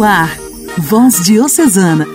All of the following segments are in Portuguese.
No ar, Voz Diocesana,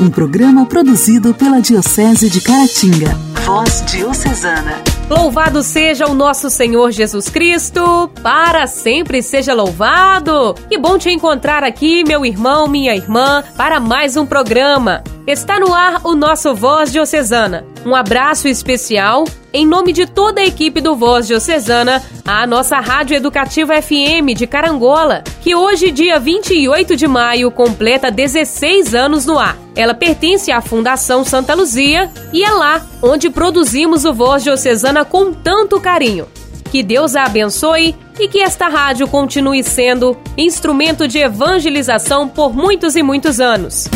um programa produzido pela Diocese de Caratinga. Voz Diocesana. Louvado seja o nosso Senhor Jesus Cristo, para sempre seja louvado. Que bom te encontrar aqui, meu irmão, minha irmã, para mais um programa. Está no ar o nosso Voz Diocesana. Um abraço especial em nome de toda a equipe do Voz Diocesana, a nossa Rádio Educativa FM de Carangola, que hoje, dia 28 de maio, completa 16 anos no ar. Ela pertence à Fundação Santa Luzia e é lá onde produzimos o Voz Diocesana com tanto carinho. Que Deus a abençoe e que esta rádio continue sendo instrumento de evangelização por muitos e muitos anos.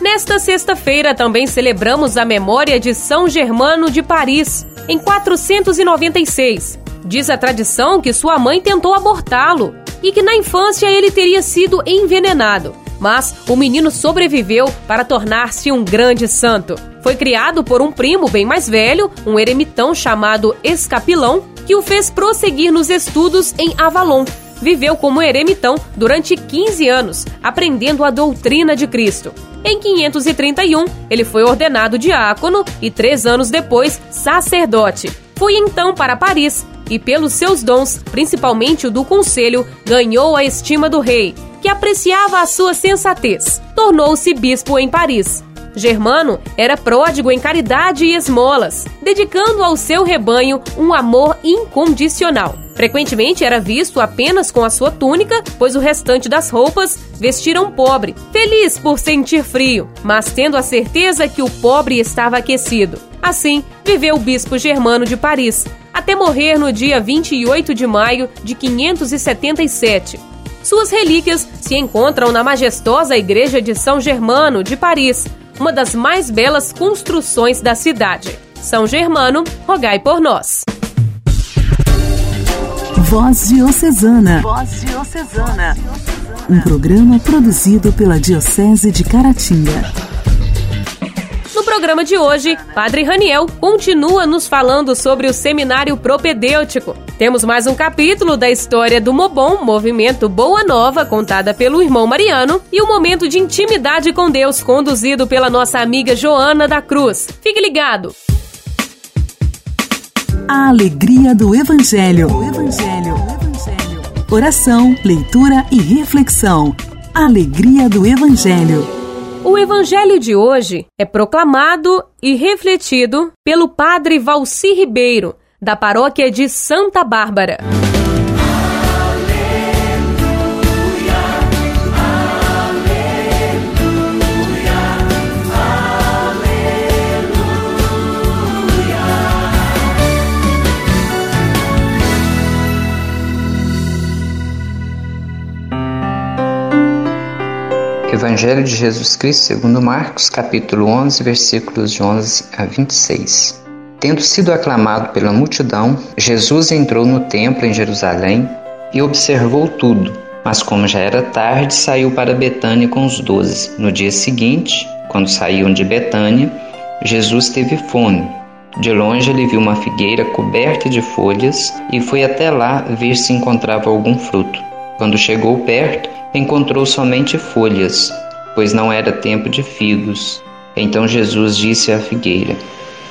Nesta sexta-feira também celebramos a memória de São Germano de Paris, em 496. Diz a tradição que sua mãe tentou abortá-lo e que na infância ele teria sido envenenado. Mas o menino sobreviveu para tornar-se um grande santo. Foi criado por um primo bem mais velho, um eremitão chamado Escapilão, que o fez prosseguir nos estudos em Avalon, viveu como eremitão durante 15 anos, aprendendo a doutrina de Cristo. Em 531, ele foi ordenado diácono e três anos depois, sacerdote. Foi então para Paris e, pelos seus dons, principalmente o do conselho, ganhou a estima do rei, que apreciava a sua sensatez. Tornou-se bispo em Paris. Germano era pródigo em caridade e esmolas, dedicando ao seu rebanho um amor incondicional. Frequentemente era visto apenas com a sua túnica, pois o restante das roupas vestiram pobre, feliz por sentir frio, mas tendo a certeza que o pobre estava aquecido. Assim, viveu o bispo germano de Paris, até morrer no dia 28 de maio de 577. Suas relíquias se encontram na majestosa Igreja de São Germano de Paris, uma das mais belas construções da cidade. São Germano, rogai por nós. Voz Diocesana. Voz Diocesana. Um programa produzido pela Diocese de Caratinga. Programa de hoje, Padre Raniel continua nos falando sobre o seminário propedêutico. Temos mais um capítulo da história do Mobon, movimento Boa Nova, contada pelo irmão Mariano, e um momento de intimidade com Deus, conduzido pela nossa amiga Joana da Cruz. Fique ligado! A alegria do Evangelho. O Evangelho. O Evangelho. Oração, leitura e reflexão. Alegria do Evangelho. O Evangelho de hoje é proclamado e refletido pelo Padre Valci Ribeiro, da paróquia de Santa Bárbara. Evangelho de Jesus Cristo segundo Marcos, capítulo 11, versículos de 11 a 26. Tendo sido aclamado pela multidão, Jesus entrou no templo em Jerusalém e observou tudo. Mas como já era tarde, saiu para Betânia com os doze. No dia seguinte, quando saíam de Betânia, Jesus teve fome. De longe ele viu uma figueira coberta de folhas e foi até lá ver se encontrava algum fruto. Quando chegou perto, encontrou somente folhas, pois não era tempo de figos. Então Jesus disse à figueira: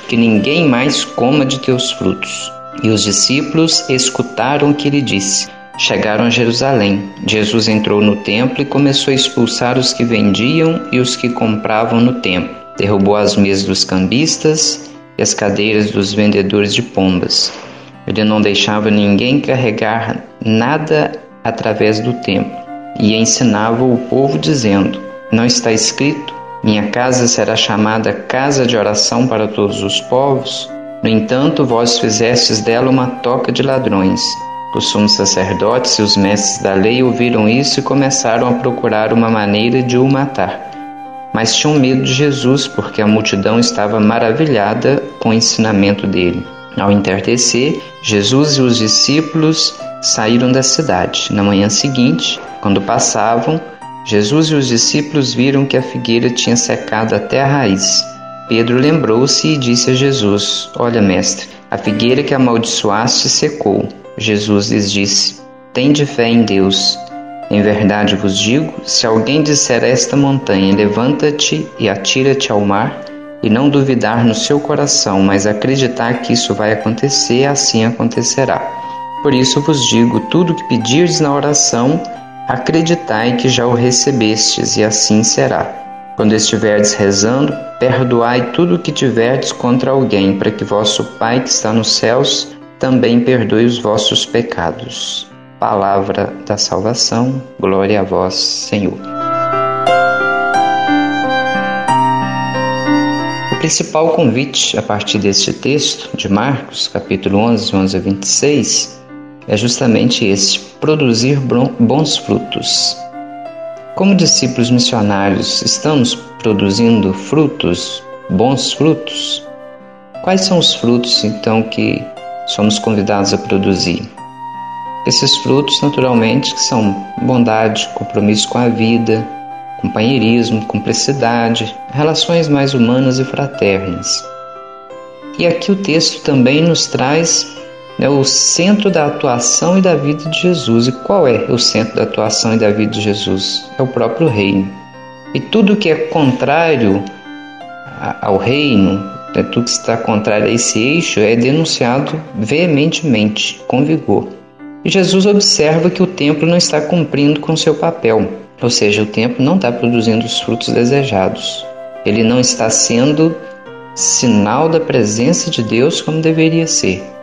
Que ninguém mais coma de teus frutos. E os discípulos escutaram o que ele disse. Chegaram a Jerusalém. Jesus entrou no templo e começou a expulsar os que vendiam e os que compravam no templo. Derrubou as mesas dos cambistas e as cadeiras dos vendedores de pombas. Ele não deixava ninguém carregar nada através do templo e ensinava o povo, dizendo: Não está escrito, minha casa será chamada casa de oração para todos os povos? No entanto, vós fizestes dela uma toca de ladrões. Os sumos sacerdotes e os mestres da lei ouviram isso e começaram a procurar uma maneira de o matar. Mas tinham medo de Jesus, porque a multidão estava maravilhada com o ensinamento dele. Ao entardecer, Jesus e os discípulos saíram da cidade. Na manhã seguinte, quando passavam, Jesus e os discípulos viram que a figueira tinha secado até a raiz. Pedro lembrou-se e disse a Jesus: Olha, mestre, A figueira que amaldiçoaste secou. Jesus lhes disse: Tende fé em Deus. Em verdade vos digo: se alguém disser a esta montanha, levanta-te e atira-te ao mar, e não duvidar no seu coração, mas acreditar que isso vai acontecer, assim acontecerá. Por isso vos digo: tudo que pedirdes na oração, acreditai que já o recebestes, e assim será. Quando estiverdes rezando, perdoai tudo o que tiverdes contra alguém, para que vosso Pai que está nos céus também perdoe os vossos pecados. Palavra da salvação, glória a vós, Senhor. O principal convite a partir deste texto de Marcos, capítulo 11, 11 a 26, é justamente esse: produzir bons frutos. Como discípulos missionários, estamos produzindo frutos, bons frutos? Quais são os frutos então que somos convidados a produzir? Esses frutos, naturalmente, que são bondade, compromisso com a vida, companheirismo, cumplicidade, relações mais humanas e fraternas. E aqui o texto também nos traz né, o centro da atuação e da vida de Jesus. E qual é o centro da atuação e da vida de Jesus? É o próprio reino. E tudo que é contrário ao reino, né, tudo que está contrário a esse eixo, é denunciado veementemente, com vigor. E Jesus observa que o templo não está cumprindo com seu papel, ou seja, o templo não está produzindo os frutos desejados. Ele não está sendo sinal da presença de Deus como deveria ser.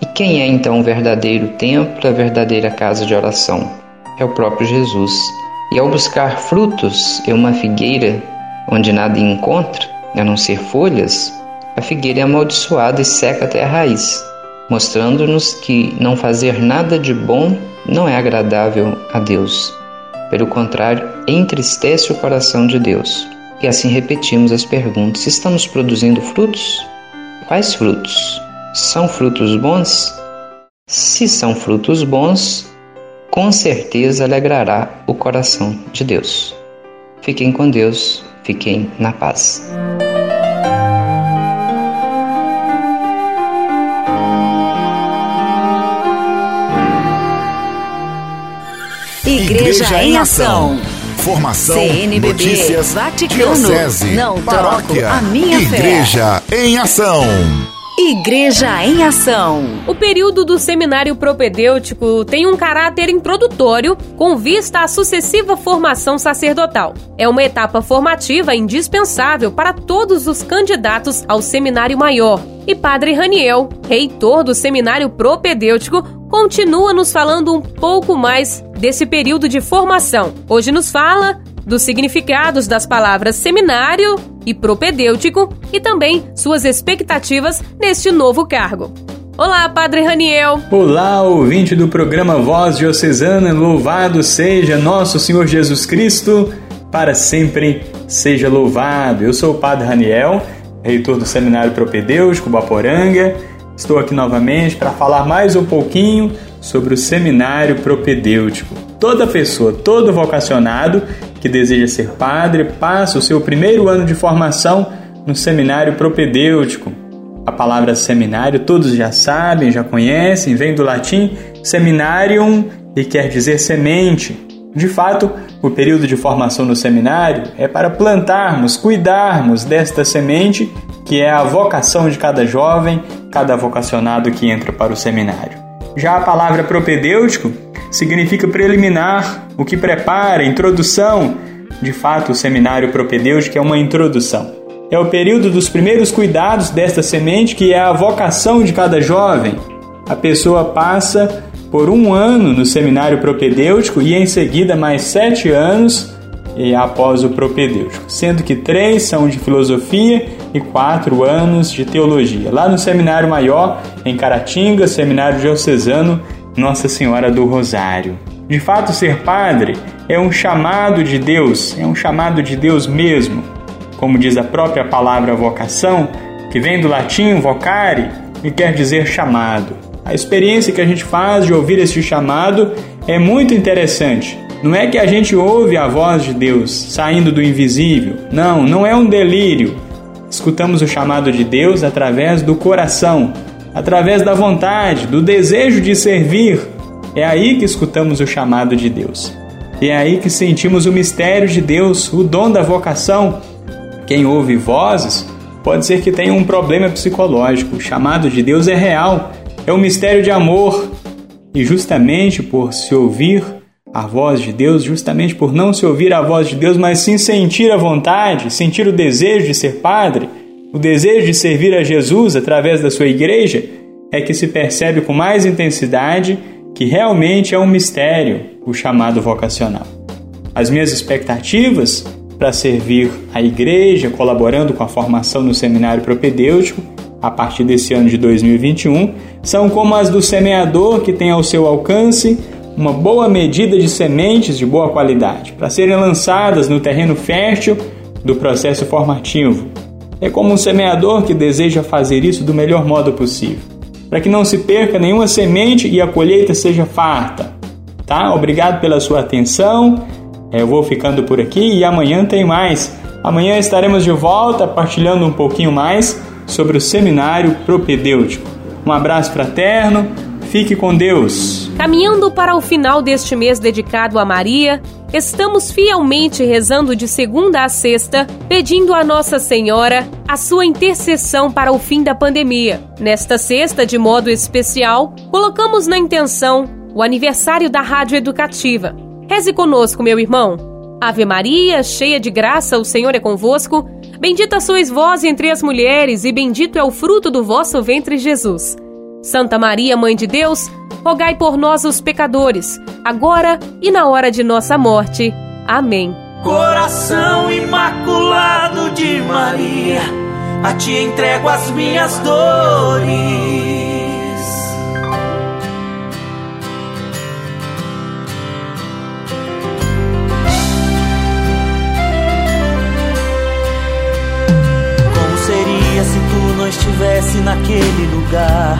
E quem é então o verdadeiro templo, a verdadeira casa de oração? É o próprio Jesus. E ao buscar frutos em uma figueira onde nada encontra, a não ser folhas, a figueira é amaldiçoada e seca até a raiz, mostrando-nos que não fazer nada de bom não é agradável a Deus. Pelo contrário, entristece o coração de Deus. E assim repetimos as perguntas: estamos produzindo frutos? Quais frutos? São frutos bons? Se são frutos bons, com certeza alegrará o coração de Deus. Fiquem com Deus, fiquem na paz. Igreja, Igreja em Ação. Formação, CNBB, notícias, Vaticano, diocese, não paróquia, a minha Igreja fé. em Ação. Igreja em Ação. O período do seminário propedêutico tem um caráter introdutório com vista à sucessiva formação sacerdotal. É uma etapa formativa indispensável para todos os candidatos ao seminário maior. E Padre Raniel, reitor do seminário propedêutico, continua nos falando um pouco mais desse período de formação. Hoje nos fala dos significados das palavras seminário e propedêutico e também suas expectativas neste novo cargo. Olá, Padre Raniel. Olá, ouvinte do programa Voz Diocesana, louvado seja nosso Senhor Jesus Cristo, para sempre seja louvado. Eu sou o Padre Raniel, reitor do Seminário Propedêutico Baporanga. Estou aqui novamente para falar mais um pouquinho sobre o Seminário Propedêutico. Toda pessoa, todo vocacionado que deseja ser padre passa o seu primeiro ano de formação no seminário propedêutico. A palavra seminário todos já sabem, já conhecem, vem do latim seminarium e quer dizer semente. De fato, o período de formação no seminário é para plantarmos, cuidarmos desta semente que é a vocação de cada jovem, cada vocacionado que entra para o seminário. Já a palavra propedêutico significa preliminar, o que prepara, introdução. De fato, o seminário propedêutico é uma introdução. É o período dos primeiros cuidados desta semente, que é a vocação de cada jovem. A pessoa passa por um ano no seminário propedêutico e em seguida mais sete anos após o propedêutico, sendo que três são de filosofia e quatro anos de teologia. Lá no seminário maior, em Caratinga, seminário diocesano nossa Senhora do Rosário. De fato, ser padre é um chamado de Deus, é um chamado de Deus mesmo. Como diz a própria palavra vocação, que vem do latim vocare e quer dizer chamado. A experiência que a gente faz de ouvir este chamado é muito interessante. Não é que a gente ouve a voz de Deus saindo do invisível. Não, não é um delírio. Escutamos o chamado de Deus através do coração, através da vontade, do desejo de servir. É aí que escutamos o chamado de Deus. E é aí que sentimos o mistério de Deus, o dom da vocação. Quem ouve vozes pode ser que tenha um problema psicológico. O chamado de Deus é real, é um mistério de amor. E justamente por se ouvir a voz de Deus, justamente por não se ouvir a voz de Deus, mas sim sentir a vontade, sentir o desejo de ser padre, o desejo de servir a Jesus através da sua igreja, é que se percebe com mais intensidade que realmente é um mistério o chamado vocacional. As minhas expectativas para servir a igreja, colaborando com a formação no seminário propedêutico, a partir desse ano de 2021, são como as do semeador que tem ao seu alcance uma boa medida de sementes de boa qualidade para serem lançadas no terreno fértil do processo formativo. É como um semeador que deseja fazer isso do melhor modo possível, para que não se perca nenhuma semente e a colheita seja farta. Tá? Obrigado pela sua atenção. Eu vou ficando por aqui e amanhã tem mais. Amanhã estaremos de volta partilhando um pouquinho mais sobre o seminário propedêutico. Um abraço fraterno, fique com Deus. Caminhando para o final deste mês dedicado a Maria, estamos fielmente rezando de segunda a sexta, pedindo a Nossa Senhora a sua intercessão para o fim da pandemia. Nesta sexta, de modo especial, colocamos na intenção o aniversário da Rádio Educativa. Reze conosco, meu irmão. Ave Maria, cheia de graça, o Senhor é convosco. Bendita sois vós entre as mulheres, e bendito é o fruto do vosso ventre, Jesus. Santa Maria, Mãe de Deus, rogai por nós, os pecadores, agora e na hora de nossa morte. Amém. Coração imaculado de Maria, a ti entrego as minhas dores. Estivesse naquele lugar?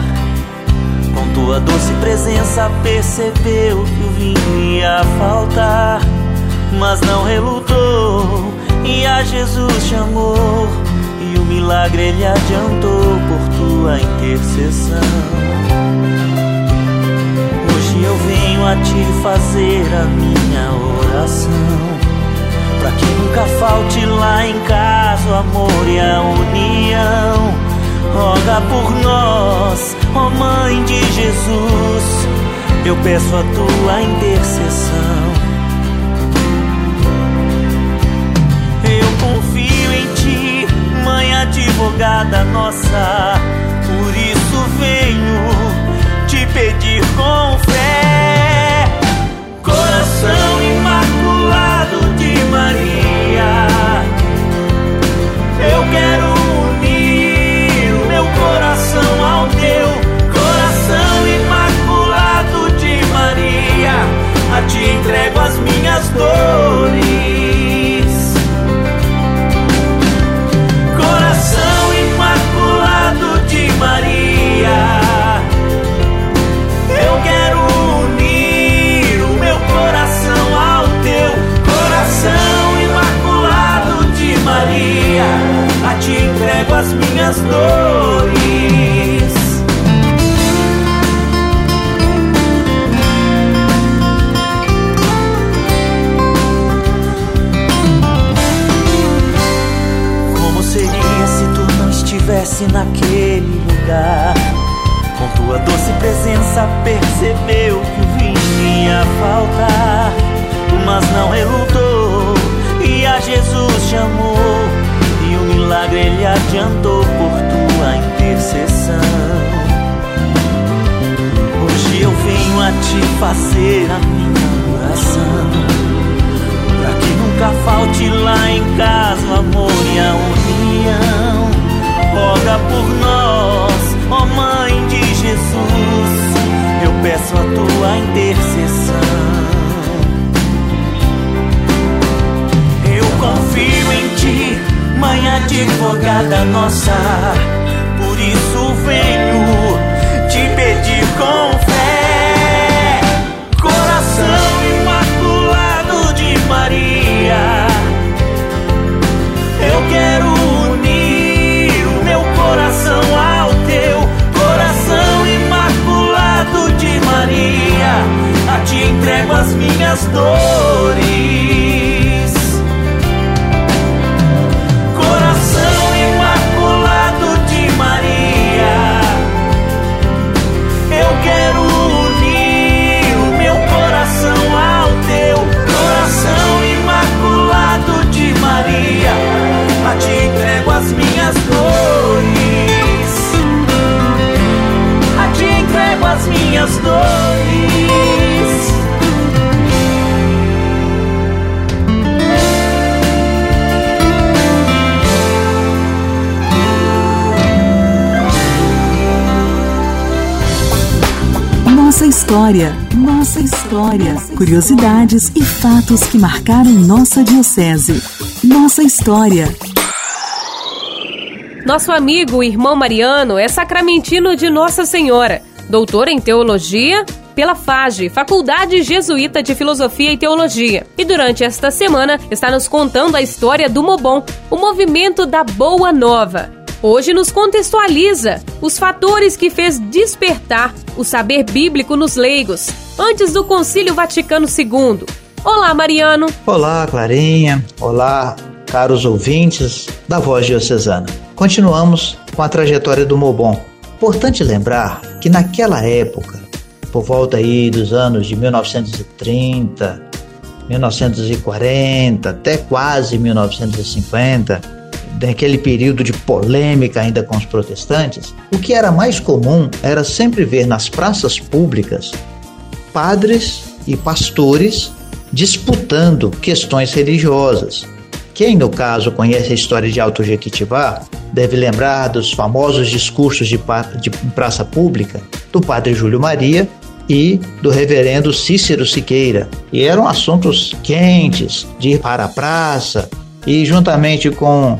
Com tua doce presença percebeu que o vinho ia faltar, mas não relutou e a Jesus chamou e o milagre ele adiantou por tua intercessão. Hoje eu venho a te fazer a minha oração. Pra que nunca falte lá em casa o amor e a união. Roga por nós, ó Mãe de Jesus, eu peço a tua intercessão. Eu confio em ti, Mãe advogada nossa, por isso venho te pedir com fé. Coração imaculado de Maria, eu quero Nossa história, nossa história. Curiosidades e fatos que marcaram nossa diocese. Nossa história. Nosso amigo, irmão Mariano, é sacramentino de Nossa Senhora doutor em teologia pela FAGE, Faculdade Jesuíta de Filosofia e Teologia. E durante esta semana está nos contando a história do Mobon, o movimento da Boa Nova. Hoje nos contextualiza os fatores que fez despertar o saber bíblico nos leigos antes do Concílio Vaticano II. Olá, Mariano. Olá, Clarinha. Olá, caros ouvintes da Voz Diocesana. Continuamos com a trajetória do Mobon, Importante lembrar que naquela época, por volta aí dos anos de 1930, 1940 até quase 1950, naquele período de polêmica ainda com os protestantes, o que era mais comum era sempre ver nas praças públicas padres e pastores disputando questões religiosas. Quem, no caso, conhece a história de Alto Jequitibá, deve lembrar dos famosos discursos de, de praça pública do padre Júlio Maria e do reverendo Cícero Siqueira. E eram assuntos quentes de ir para a praça e juntamente com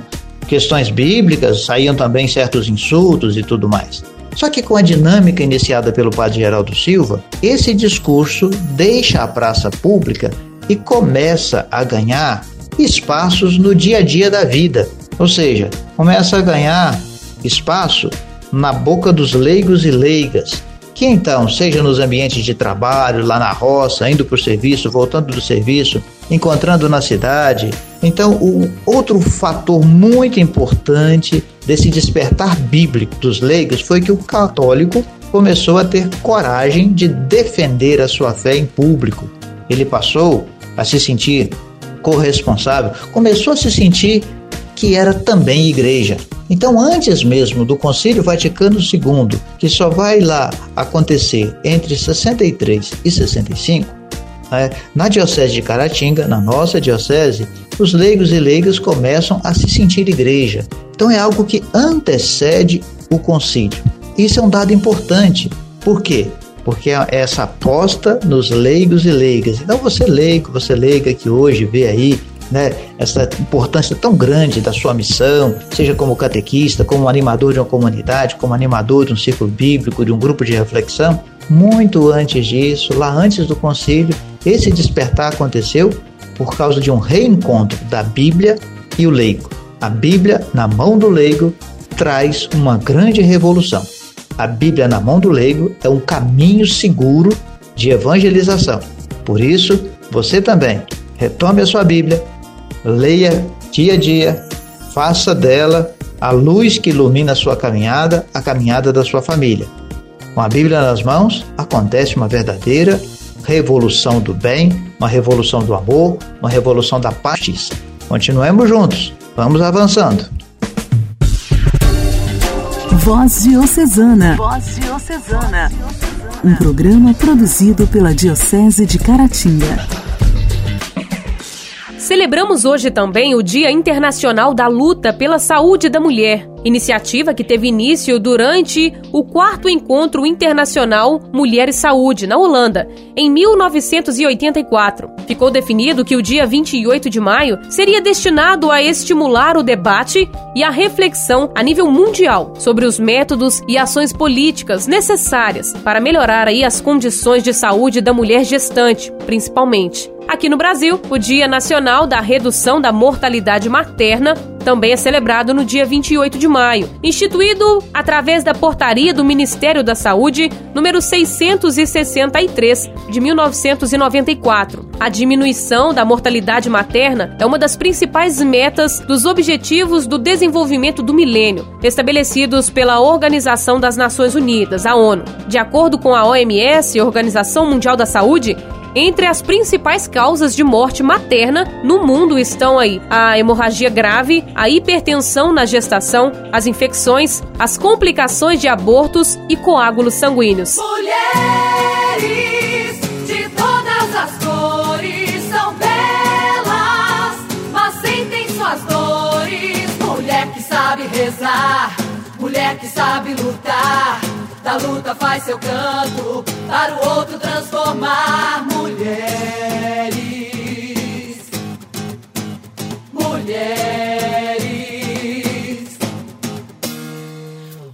questões bíblicas saíam também certos insultos e tudo mais. Só que com a dinâmica iniciada pelo padre Geraldo Silva, esse discurso deixa a praça pública e começa a ganhar espaços no dia a dia da vida, ou seja, começa a ganhar espaço na boca dos leigos e leigas, que então, seja nos ambientes de trabalho, lá na roça, indo para o serviço, voltando do serviço, encontrando na cidade. Então, o outro fator muito importante desse despertar bíblico dos leigos foi que o católico começou a ter coragem de defender a sua fé em público. Ele passou a se sentir corresponsável, começou a se sentir que era também igreja. Então, antes mesmo do Concílio Vaticano II, que só vai lá acontecer entre 63 e 65, né, na Diocese de Caratinga, na nossa Diocese, os leigos e leigas começam a se sentir igreja. Então, é algo que antecede o Concílio. Isso é um dado importante. Por quê? Porque é essa aposta nos leigos e leigas. Então, você leigo, você leiga que hoje vê aí né, essa importância tão grande da sua missão, seja como catequista, como animador de uma comunidade, como animador de um círculo bíblico, de um grupo de reflexão, muito antes disso, lá antes do concílio, esse despertar aconteceu por causa de um reencontro da Bíblia e o leigo. A Bíblia na mão do leigo traz uma grande revolução. A Bíblia na mão do leigo é um caminho seguro de evangelização. Por isso, você também retome a sua Bíblia, leia dia a dia, faça dela a luz que ilumina a sua caminhada, a caminhada da sua família. Com a Bíblia nas mãos, acontece uma verdadeira revolução do bem, uma revolução do amor, uma revolução da paz. Continuemos juntos, vamos avançando. Voz Diocesana. Voz Diocesana. Um programa produzido pela Diocese de Caratinga. Celebramos hoje também o Dia Internacional da Luta pela Saúde da Mulher, iniciativa que teve início durante o quarto encontro internacional Mulher e Saúde, na Holanda, em 1984. Ficou definido que o dia 28 de maio seria destinado a estimular o debate e a reflexão a nível mundial sobre os métodos e ações políticas necessárias para melhorar aí as condições de saúde da mulher gestante, principalmente. Aqui no Brasil, o Dia Nacional da Redução da Mortalidade Materna também é celebrado no dia 28 de maio, instituído através da portaria do Ministério da Saúde número 663 de 1994. A diminuição da mortalidade materna é uma das principais metas dos Objetivos do Desenvolvimento do Milênio, estabelecidos pela Organização das Nações Unidas, a ONU. De acordo com a OMS, Organização Mundial da Saúde, entre as principais causas de morte materna no mundo estão aí a hemorragia grave, a hipertensão na gestação, as infecções, as complicações de abortos e coágulos sanguíneos. Mulheres de todas as cores são belas, mas sentem suas dores. Mulher que sabe rezar, mulher que sabe lutar da luta faz seu canto, para o outro transformar mulheres. Mulheres.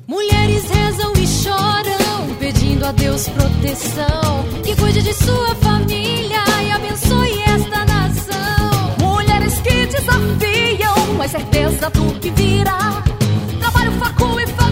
Mulheres rezam e choram, pedindo a Deus proteção, que cuide de sua família e abençoe esta nação. Mulheres que desafiam a certeza do que virá. Trabalho, facu e família,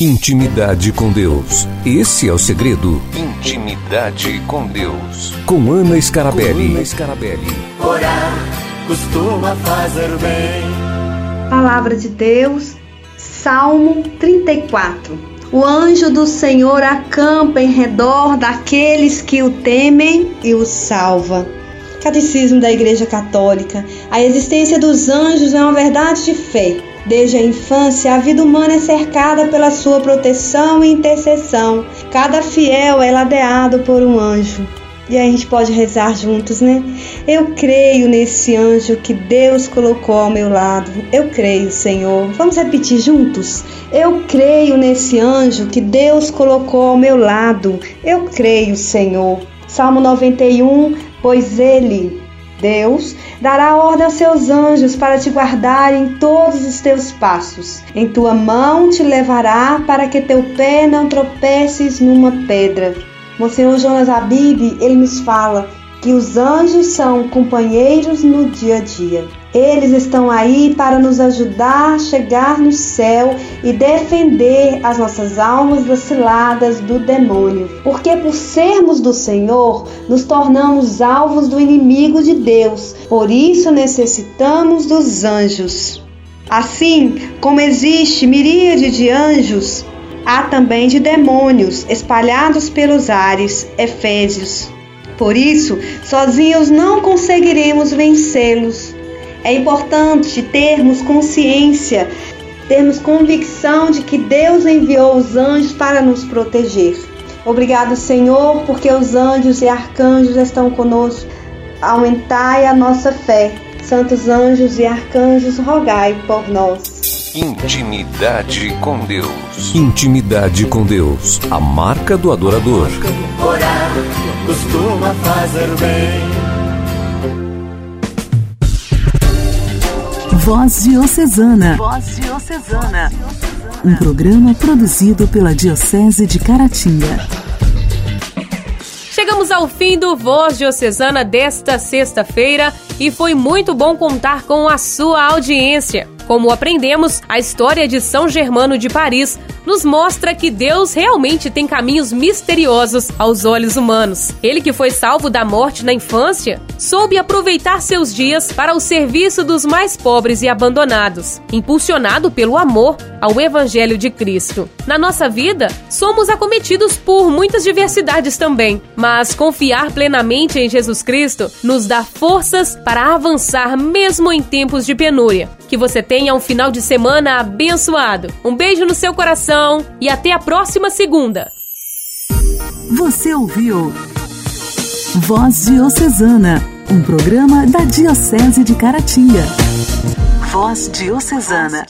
Intimidade com Deus. Esse é o segredo. Intimidade com Deus. Com Ana Scarabelli. Ana Scarabelli. Orar costuma fazer bem. Palavra de Deus, Salmo 34. O anjo do Senhor acampa em redor daqueles que o temem e o salva. Catecismo da Igreja Católica. A existência dos anjos é uma verdade de fé. Desde a infância, a vida humana é cercada pela sua proteção e intercessão. Cada fiel é ladeado por um anjo. E aí a gente pode rezar juntos, né? Eu creio nesse anjo que Deus colocou ao meu lado. Eu creio, Senhor. Vamos repetir juntos? Eu creio nesse anjo que Deus colocou ao meu lado. Eu creio, Senhor. Salmo 91, pois ele, Deus, dará ordem aos seus anjos para te guardar em todos os teus passos. Em tua mão te levará para que teu pé não tropeces numa pedra. Monsenhor Jonas Abib, ele nos fala que os anjos são companheiros no dia a dia. Eles estão aí para nos ajudar a chegar no céu e defender as nossas almas das ciladas do demônio. Porque por sermos do Senhor, nos tornamos alvos do inimigo de Deus. Por isso necessitamos dos anjos. Assim como existe miríade de anjos, há também de demônios espalhados pelos ares. Efésios. Por isso, sozinhos não conseguiremos vencê-los. É importante termos consciência, termos convicção de que Deus enviou os anjos para nos proteger. Obrigado, Senhor, porque os anjos e arcanjos estão conosco. Aumentai a nossa fé. Santos anjos e arcanjos, rogai por nós. Intimidade com Deus. Intimidade com Deus. A marca do adorador. Orar costuma fazer bem. Voz Diocesana. Voz Diocesana. Um programa produzido pela Diocese de Caratinga. Chegamos ao fim do Voz Diocesana desta sexta-feira e foi muito bom contar com a sua audiência. Como aprendemos, a história de São Germano de Paris nos mostra que Deus realmente tem caminhos misteriosos aos olhos humanos. Ele que foi salvo da morte na infância, soube aproveitar seus dias para o serviço dos mais pobres e abandonados, impulsionado pelo amor ao Evangelho de Cristo. Na nossa vida, somos acometidos por muitas diversidades também, mas confiar plenamente em Jesus Cristo nos dá forças para avançar mesmo em tempos de penúria. Que você tenha um final de semana abençoado. Um beijo no seu coração e até a próxima segunda. Você ouviu Voz Diocesana, um programa da Diocese de Caratinga. Voz Diocesana.